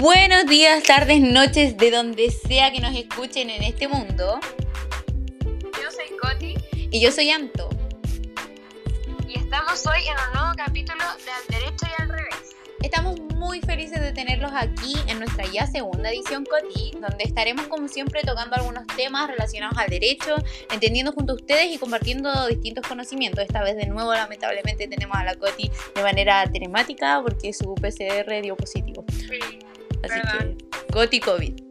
Buenos días, tardes, noches, de donde sea que nos escuchen en este mundo. Yo soy Coti. Y yo soy Anto. Y estamos hoy en un nuevo capítulo de Al Derecho y al Revés. Estamos muy felices de tenerlos aquí en nuestra ya segunda edición Coti, donde estaremos como siempre tocando algunos temas relacionados al derecho, entendiendo junto a ustedes y compartiendo distintos conocimientos. Esta vez de nuevo lamentablemente tenemos a la Coti de manera telemática porque su PCR dio positivo. Sí. Así ¿Verdad? que Coti COVID.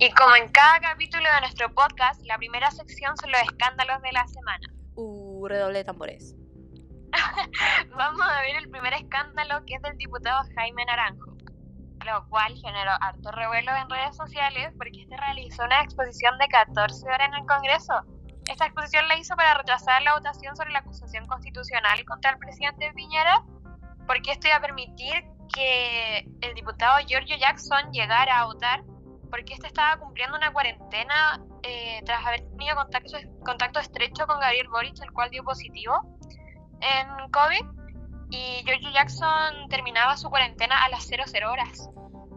Y como en cada capítulo de nuestro podcast, la primera sección son los escándalos de la semana. Uh, redoble de tambores. Vamos a ver el primer escándalo que es del diputado Jaime Naranjo, lo cual generó harto revuelo en redes sociales porque este realizó una exposición de 14 horas en el Congreso. Esta exposición la hizo para retrasar la votación sobre la acusación constitucional contra el presidente Piñera, porque esto iba a permitir que el diputado Giorgio Jackson llegara a votar, porque este estaba cumpliendo una cuarentena eh, tras haber tenido contacto, contacto estrecho con Gabriel Boric, el cual dio positivo en COVID y George Jackson terminaba su cuarentena a las 00 horas.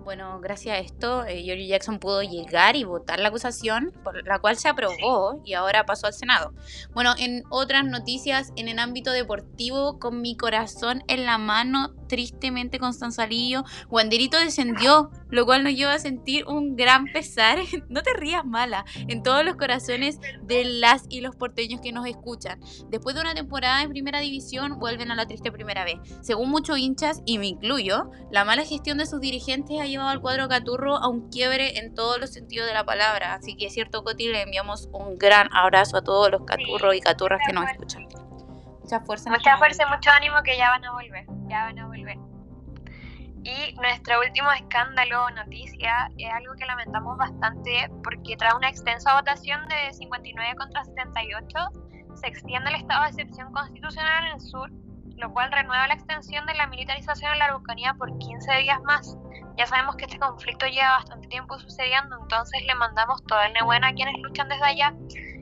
Bueno, gracias a esto, eh, George Jackson pudo llegar y votar la acusación, por la cual se aprobó y ahora pasó al Senado. Bueno, en otras noticias, en el ámbito deportivo, con mi corazón en la mano, tristemente Constanzalillo, Wanderito descendió, lo cual nos lleva a sentir un gran pesar. no te rías mala, en todos los corazones de las y los porteños que nos escuchan. Después de una temporada en primera división, vuelven a la triste primera vez. Según muchos hinchas, y me incluyo, la mala gestión de sus dirigentes ha llevado al cuadro Caturro a un quiebre en todos los sentidos de la palabra. Así que es cierto, Coti, le enviamos un gran abrazo a todos los Caturros y Caturras que nos escuchan. Mucha fuerza. Mucha este fuerza y mucho ánimo que ya van a volver, ya van a volver. Y nuestro último escándalo o noticia es algo que lamentamos bastante porque tras una extensa votación de 59 contra 78 se extiende el estado de excepción constitucional en el sur, lo cual renueva la extensión de la militarización en la Araucanía por 15 días más. Ya sabemos que este conflicto lleva bastante tiempo sucediendo, entonces le mandamos todo el nebuena a quienes luchan desde allá.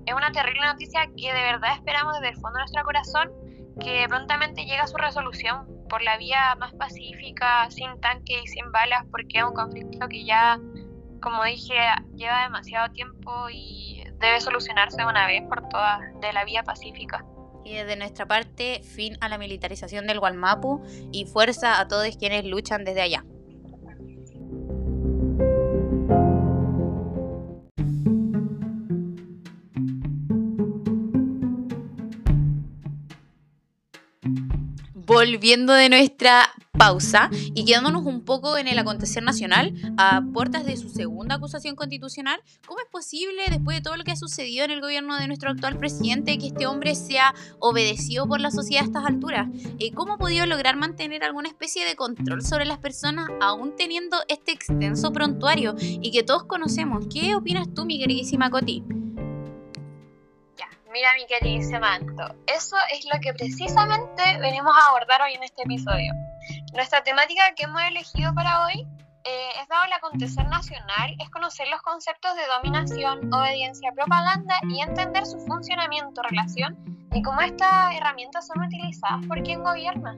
Es una terrible noticia que de verdad esperamos desde el fondo de nuestro corazón que prontamente llegue a su resolución por la vía más pacífica, sin tanque y sin balas, porque es un conflicto que ya, como dije, lleva demasiado tiempo y debe solucionarse de una vez por todas de la vía pacífica. Y desde nuestra parte, fin a la militarización del Gualmapu y fuerza a todos quienes luchan desde allá. Volviendo de nuestra pausa y quedándonos un poco en el acontecer nacional, a puertas de su segunda acusación constitucional, ¿cómo es posible, después de todo lo que ha sucedido en el gobierno de nuestro actual presidente, que este hombre sea obedecido por la sociedad a estas alturas? Eh, ¿Cómo ha podido lograr mantener alguna especie de control sobre las personas, aún teniendo este extenso prontuario y que todos conocemos? ¿Qué opinas tú, mi queridísima Coti? Mira mi queridísima Anto, eso es lo que precisamente venimos a abordar hoy en este episodio. Nuestra temática que hemos elegido para hoy eh, es dado el acontecer nacional, es conocer los conceptos de dominación, obediencia, propaganda y entender su funcionamiento, relación y cómo estas herramientas son utilizadas por quien gobierna.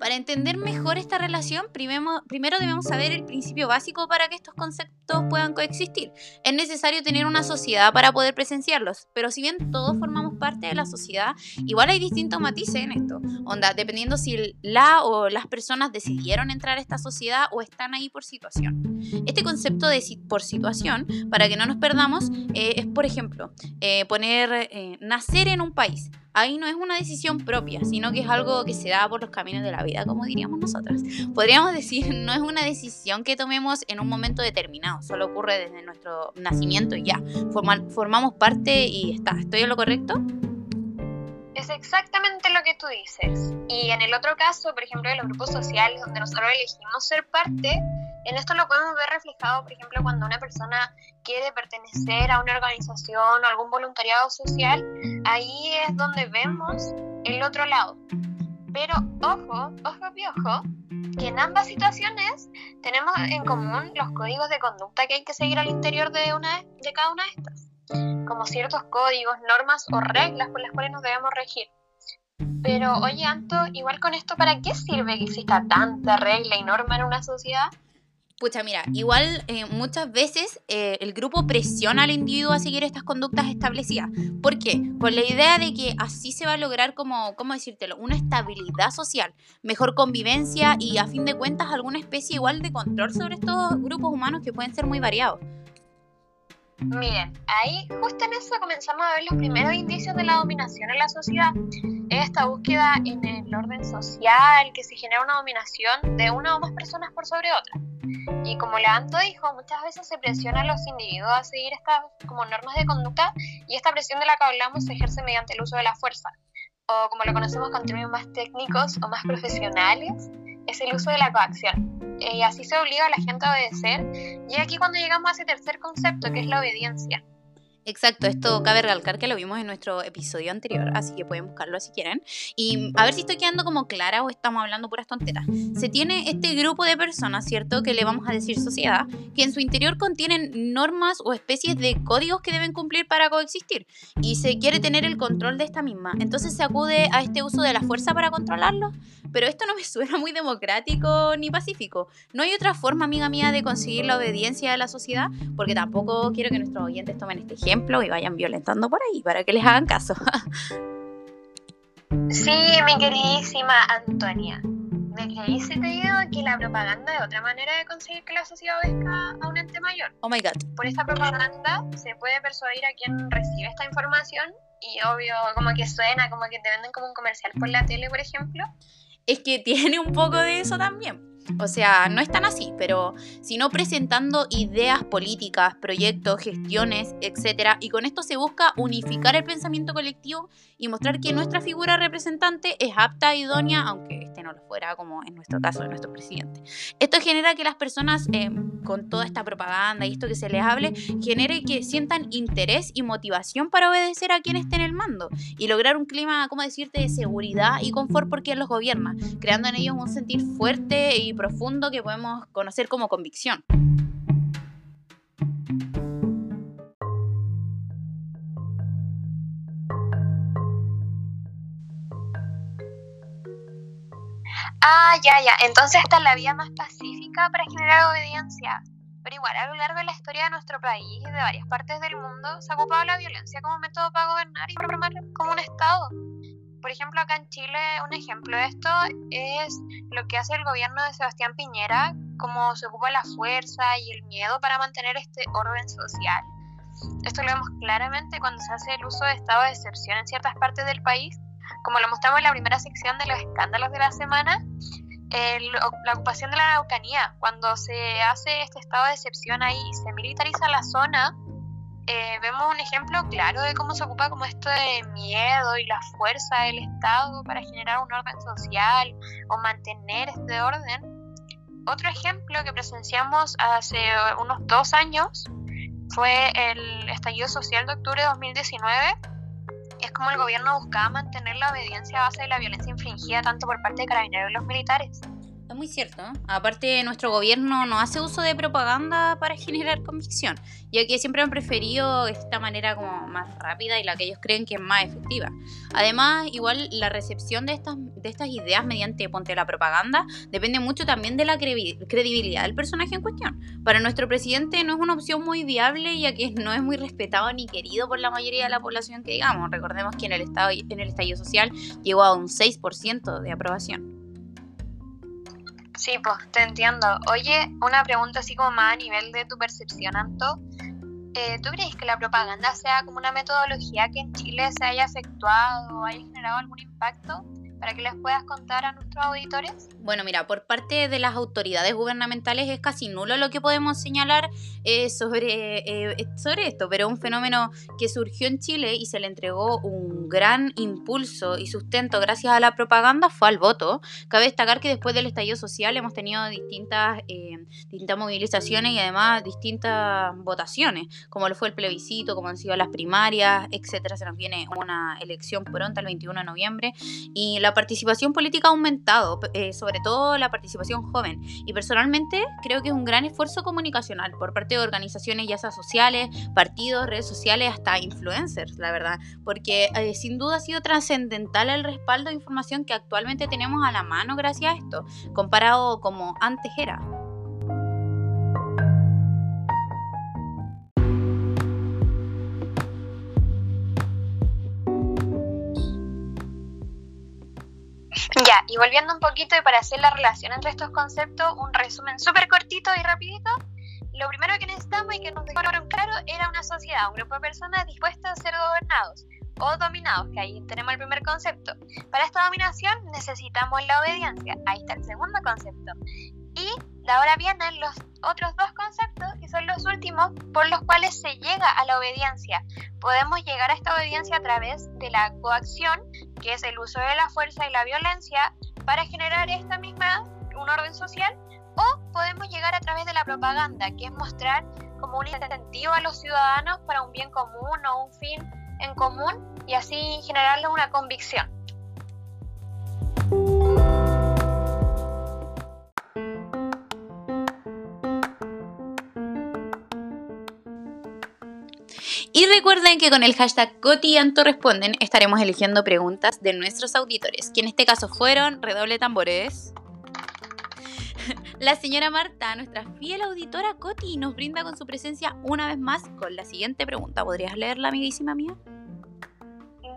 Para entender mejor esta relación, primero, debemos saber el principio básico para que estos conceptos puedan coexistir. Es necesario tener una sociedad para poder presenciarlos, pero si bien todos formamos parte de la sociedad, igual hay distintos matices en esto. Onda, dependiendo si la o las personas decidieron entrar a esta sociedad o están ahí por situación. Este concepto de por situación, para que no nos perdamos, eh, es, por ejemplo, eh, poner eh, nacer en un país. Ahí no es una decisión propia, sino que es algo que se da por los caminos de la vida, como diríamos nosotras. Podríamos decir, no es una decisión que tomemos en un momento determinado, solo ocurre desde nuestro nacimiento y ya. Forma- formamos parte y está. ¿Estoy en lo correcto? Es exactamente lo que tú dices. Y en el otro caso, por ejemplo, de los grupos sociales donde nosotros elegimos ser parte, en esto lo podemos ver reflejado, por ejemplo, cuando una persona quiere pertenecer a una organización o algún voluntariado social, ahí es donde vemos el otro lado. Pero ojo, ojo y ojo que en ambas situaciones tenemos en común los códigos de conducta que hay que seguir al interior de, una, de cada una de estas, como ciertos códigos, normas o reglas por las cuales nos debemos regir. Pero oye, Anto, igual con esto, ¿para qué sirve que exista tanta regla y norma en una sociedad? Pucha, mira, igual eh, muchas veces eh, el grupo presiona al individuo a seguir estas conductas establecidas. ¿Por qué? Por la idea de que así se va a lograr, como, ¿cómo decírtelo? Una estabilidad social, mejor convivencia y a fin de cuentas alguna especie igual de control sobre estos grupos humanos que pueden ser muy variados. Miren, ahí justo en eso comenzamos a ver los primeros indicios de la dominación en la sociedad. Esta búsqueda en el orden social, que se genera una dominación de una o más personas por sobre otra. Y como Leandro dijo, muchas veces se presiona a los individuos a seguir estas como normas de conducta y esta presión de la que hablamos se ejerce mediante el uso de la fuerza, o como lo conocemos con términos más técnicos o más profesionales, es el uso de la coacción. Y así se obliga a la gente a obedecer. Y aquí cuando llegamos a ese tercer concepto, que es la obediencia. Exacto, esto cabe recalcar que lo vimos en nuestro episodio anterior, así que pueden buscarlo si quieren. Y a ver si estoy quedando como clara o estamos hablando puras tonteras. Se tiene este grupo de personas, ¿cierto? Que le vamos a decir sociedad, que en su interior contienen normas o especies de códigos que deben cumplir para coexistir. Y se quiere tener el control de esta misma. Entonces se acude a este uso de la fuerza para controlarlo. Pero esto no me suena muy democrático ni pacífico. No hay otra forma, amiga mía, de conseguir la obediencia de la sociedad, porque tampoco quiero que nuestros oyentes tomen este ejemplo ejemplo y vayan violentando por ahí para que les hagan caso. sí, mi queridísima Antonia. Me creí si te digo que la propaganda es otra manera de conseguir que la sociedad obedezca a un ente mayor. Oh my god. Por esta propaganda se puede persuadir a quien recibe esta información y obvio como que suena, como que te venden como un comercial por la tele, por ejemplo. Es que tiene un poco de eso también o sea, no es tan así, pero sino presentando ideas políticas, proyectos, gestiones, etc. Y con esto se busca unificar el pensamiento colectivo y mostrar que nuestra figura representante es apta, idónea, aunque no lo fuera, como en nuestro caso de nuestro presidente. Esto genera que las personas, eh, con toda esta propaganda y esto que se les hable, genere que sientan interés y motivación para obedecer a quien esté en el mando y lograr un clima, ¿cómo decirte?, de seguridad y confort por quien los gobierna, creando en ellos un sentir fuerte y profundo que podemos conocer como convicción. Ah, ya, ya. Entonces esta es la vía más pacífica para generar obediencia. Pero igual, a lo largo de la historia de nuestro país y de varias partes del mundo, se ha ocupado la violencia como método para gobernar y formar como un Estado. Por ejemplo, acá en Chile, un ejemplo de esto es lo que hace el gobierno de Sebastián Piñera, como se ocupa la fuerza y el miedo para mantener este orden social. Esto lo vemos claramente cuando se hace el uso de estado de excepción en ciertas partes del país, como lo mostramos en la primera sección de los escándalos de la semana, la ocupación de la Araucanía, cuando se hace este estado de excepción ahí y se militariza la zona, eh, vemos un ejemplo claro de cómo se ocupa como esto de miedo y la fuerza del Estado para generar un orden social o mantener este orden. Otro ejemplo que presenciamos hace unos dos años fue el estallido social de octubre de 2019. Es como el gobierno buscaba mantener la obediencia a base de la violencia infligida tanto por parte de carabineros y los militares. Es muy cierto. Aparte, nuestro gobierno no hace uso de propaganda para generar convicción, ya que siempre han preferido esta manera como más rápida y la que ellos creen que es más efectiva. Además, igual la recepción de estas, de estas ideas mediante ponte la propaganda depende mucho también de la credibilidad del personaje en cuestión. Para nuestro presidente no es una opción muy viable, ya que no es muy respetado ni querido por la mayoría de la población que digamos. Recordemos que en el, estado, en el estallido social llegó a un 6% de aprobación. Sí, pues te entiendo. Oye, una pregunta así como más a nivel de tu percepción, Anto. Eh, ¿Tú crees que la propaganda sea como una metodología que en Chile se haya efectuado o haya generado algún impacto? Para que les puedas contar a nuestros auditores? Bueno, mira, por parte de las autoridades gubernamentales es casi nulo lo que podemos señalar eh, sobre, eh, sobre esto, pero un fenómeno que surgió en Chile y se le entregó un gran impulso y sustento gracias a la propaganda fue al voto. Cabe destacar que después del estallido social hemos tenido distintas, eh, distintas movilizaciones y además distintas votaciones, como lo fue el plebiscito, como han sido las primarias, etcétera. Se nos viene una elección pronta el 21 de noviembre y la la participación política ha aumentado, eh, sobre todo la participación joven. Y personalmente creo que es un gran esfuerzo comunicacional por parte de organizaciones ya sea sociales, partidos, redes sociales, hasta influencers, la verdad. Porque eh, sin duda ha sido trascendental el respaldo de información que actualmente tenemos a la mano gracias a esto, comparado como antes era. Y volviendo un poquito y para hacer la relación entre estos conceptos, un resumen súper cortito y rapidito. Lo primero que necesitamos y que nos dejaron claro era una sociedad, un grupo de personas dispuestas a ser gobernados o dominados, que ahí tenemos el primer concepto. Para esta dominación necesitamos la obediencia, ahí está el segundo concepto. Y ahora vienen los otros dos conceptos, que son los últimos, por los cuales se llega a la obediencia. Podemos llegar a esta obediencia a través de la coacción, que es el uso de la fuerza y la violencia, para generar esta misma, un orden social, o podemos llegar a través de la propaganda, que es mostrar como un incentivo a los ciudadanos para un bien común o un fin en común y así generarle una convicción. Y recuerden que con el hashtag Cotianto Responden estaremos eligiendo preguntas de nuestros auditores, que en este caso fueron, redoble tambores, la señora Marta, nuestra fiel auditora Coti, nos brinda con su presencia una vez más con la siguiente pregunta. ¿Podrías leerla, amiguísima mía?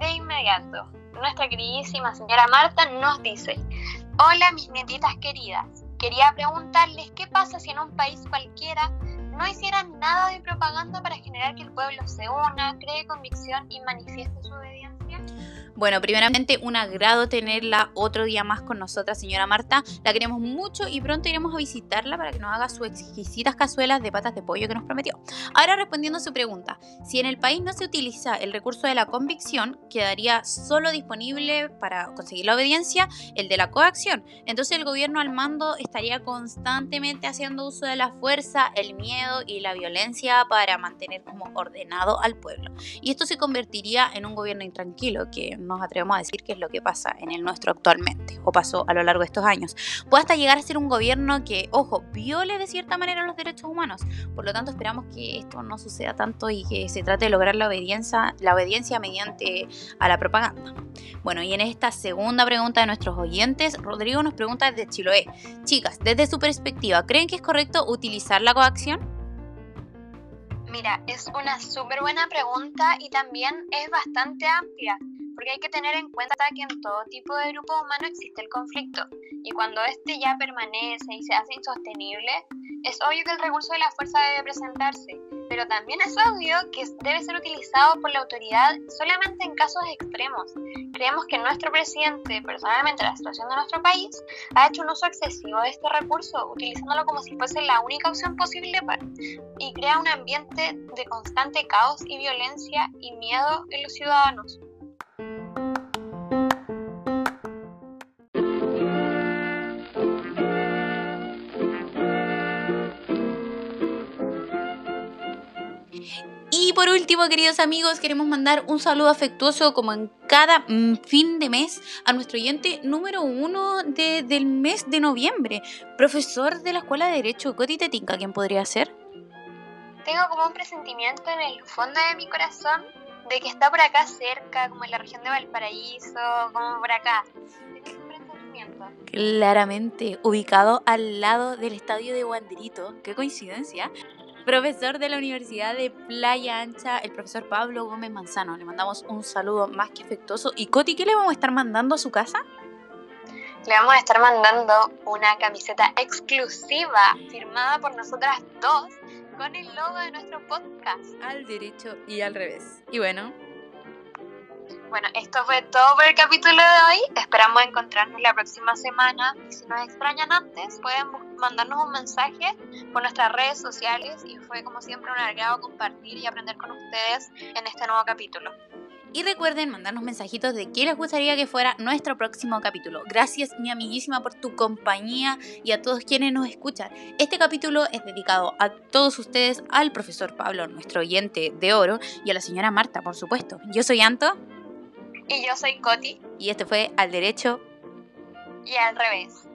De inmediato, nuestra queridísima señora Marta nos dice, hola mis nietitas queridas, quería preguntarles qué pasa si en un país cualquiera no hicieran nada de propaganda para generar que el pueblo se una, cree convicción y manifieste su obediencia? Bueno, primeramente un agrado tenerla otro día más con nosotras, señora Marta. La queremos mucho y pronto iremos a visitarla para que nos haga sus exquisitas cazuelas de patas de pollo que nos prometió. Ahora respondiendo a su pregunta, si en el país no se utiliza el recurso de la convicción, quedaría solo disponible para conseguir la obediencia el de la coacción. Entonces el gobierno al mando estaría constantemente haciendo uso de la fuerza, el miedo y la violencia para mantener como ordenado al pueblo. Y esto se convertiría en un gobierno intranquilo que nos atrevemos a decir que es lo que pasa en el nuestro actualmente, o pasó a lo largo de estos años. Puede hasta llegar a ser un gobierno que, ojo, viole de cierta manera los derechos humanos. Por lo tanto, esperamos que esto no suceda tanto y que se trate de lograr la obediencia, la obediencia mediante a la propaganda. Bueno, y en esta segunda pregunta de nuestros oyentes, Rodrigo nos pregunta desde Chiloé. Chicas, desde su perspectiva, ¿creen que es correcto utilizar la coacción? Mira, es una súper buena pregunta y también es bastante amplia porque hay que tener en cuenta que en todo tipo de grupo humano existe el conflicto y cuando este ya permanece y se hace insostenible, es obvio que el recurso de la fuerza debe presentarse, pero también es obvio que debe ser utilizado por la autoridad solamente en casos extremos. Creemos que nuestro presidente, personalmente la situación de nuestro país, ha hecho un uso excesivo de este recurso, utilizándolo como si fuese la única opción posible para, y crea un ambiente de constante caos y violencia y miedo en los ciudadanos. Y por último, queridos amigos, queremos mandar un saludo afectuoso como en cada mm, fin de mes a nuestro oyente número uno del mes de noviembre, profesor de la Escuela de Derecho, Coti Tetinca, ¿quién podría ser? Tengo como un presentimiento en el fondo de mi corazón de que está por acá cerca, como en la región de Valparaíso, como por acá. Claramente, ubicado al lado del estadio de Wanderito. Qué coincidencia profesor de la Universidad de Playa Ancha, el profesor Pablo Gómez Manzano. Le mandamos un saludo más que afectuoso. ¿Y Coti, qué le vamos a estar mandando a su casa? Le vamos a estar mandando una camiseta exclusiva firmada por nosotras dos con el logo de nuestro podcast. Al derecho y al revés. Y bueno, bueno, esto fue todo por el capítulo de hoy. Esperamos encontrarnos la próxima semana. Y si nos extrañan antes, pueden mandarnos un mensaje por nuestras redes sociales. Y fue como siempre un agrado compartir y aprender con ustedes en este nuevo capítulo. Y recuerden mandarnos mensajitos de qué les gustaría que fuera nuestro próximo capítulo. Gracias, mi amiguísima, por tu compañía y a todos quienes nos escuchan. Este capítulo es dedicado a todos ustedes, al profesor Pablo, nuestro oyente de oro, y a la señora Marta, por supuesto. Yo soy Anto. Y yo soy Coti. Y este fue Al Derecho y al revés.